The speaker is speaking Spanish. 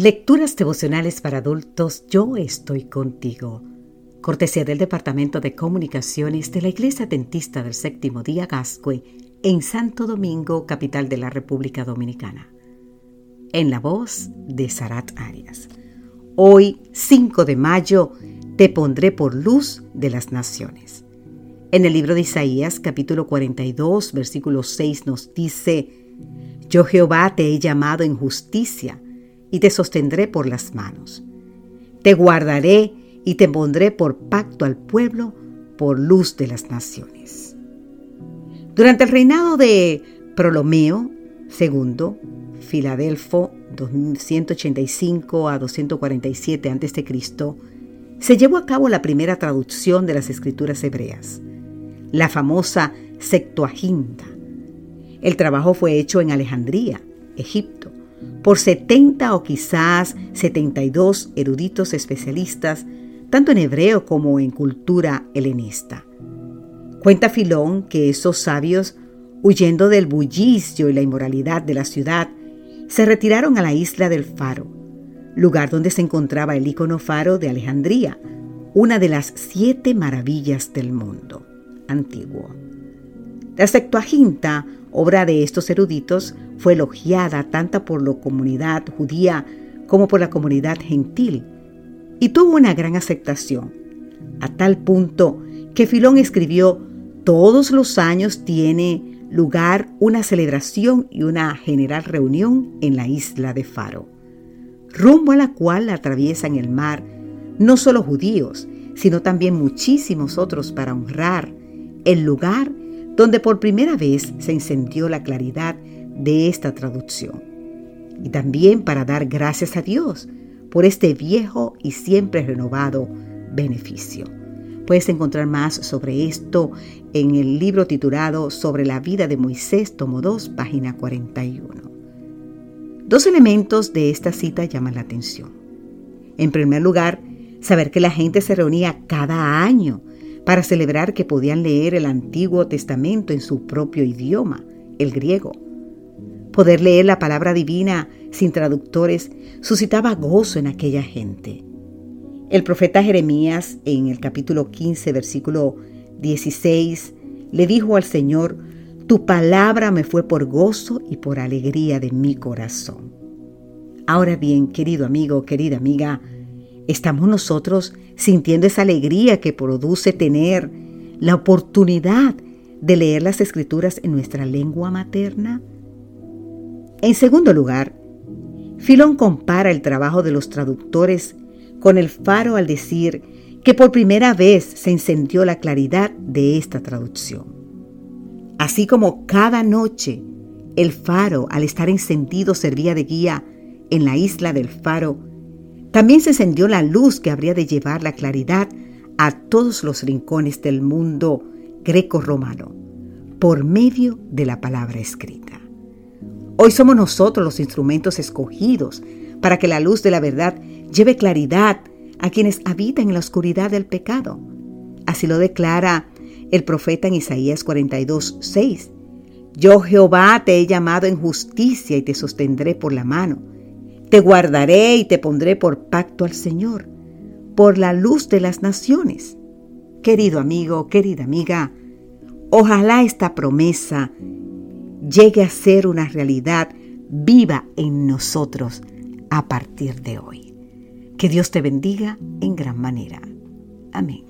Lecturas devocionales para adultos, yo estoy contigo. Cortesía del Departamento de Comunicaciones de la Iglesia Dentista del Séptimo Día Gascue en Santo Domingo, capital de la República Dominicana. En la voz de Sarat Arias. Hoy, 5 de mayo, te pondré por luz de las naciones. En el libro de Isaías, capítulo 42, versículo 6, nos dice, Yo Jehová te he llamado en justicia y te sostendré por las manos. Te guardaré y te pondré por pacto al pueblo, por luz de las naciones. Durante el reinado de Prolomeo II, Filadelfo 285 a 247 a.C., se llevó a cabo la primera traducción de las escrituras hebreas, la famosa Septuaginta. El trabajo fue hecho en Alejandría, Egipto, por 70 o quizás 72 eruditos especialistas, tanto en hebreo como en cultura helenista. Cuenta Filón que esos sabios, huyendo del bullicio y la inmoralidad de la ciudad, se retiraron a la isla del Faro, lugar donde se encontraba el ícono faro de Alejandría, una de las siete maravillas del mundo antiguo. La Septuaginta, obra de estos eruditos, fue elogiada tanto por la comunidad judía como por la comunidad gentil y tuvo una gran aceptación, a tal punto que Filón escribió todos los años tiene lugar una celebración y una general reunión en la isla de Faro, rumbo a la cual atraviesan el mar no solo judíos, sino también muchísimos otros para honrar el lugar donde por primera vez se encendió la claridad de esta traducción. Y también para dar gracias a Dios por este viejo y siempre renovado beneficio. Puedes encontrar más sobre esto en el libro titulado Sobre la vida de Moisés, tomo 2, página 41. Dos elementos de esta cita llaman la atención. En primer lugar, saber que la gente se reunía cada año para celebrar que podían leer el Antiguo Testamento en su propio idioma, el griego. Poder leer la palabra divina sin traductores suscitaba gozo en aquella gente. El profeta Jeremías en el capítulo 15, versículo 16, le dijo al Señor, Tu palabra me fue por gozo y por alegría de mi corazón. Ahora bien, querido amigo, querida amiga, ¿estamos nosotros sintiendo esa alegría que produce tener la oportunidad de leer las escrituras en nuestra lengua materna? En segundo lugar, Filón compara el trabajo de los traductores con el faro al decir que por primera vez se encendió la claridad de esta traducción. Así como cada noche el faro al estar encendido servía de guía en la isla del faro, también se encendió la luz que habría de llevar la claridad a todos los rincones del mundo greco-romano por medio de la palabra escrita. Hoy somos nosotros los instrumentos escogidos para que la luz de la verdad lleve claridad a quienes habitan en la oscuridad del pecado. Así lo declara el profeta en Isaías 42, 6. Yo Jehová te he llamado en justicia y te sostendré por la mano. Te guardaré y te pondré por pacto al Señor, por la luz de las naciones. Querido amigo, querida amiga, ojalá esta promesa llegue a ser una realidad viva en nosotros a partir de hoy. Que Dios te bendiga en gran manera. Amén.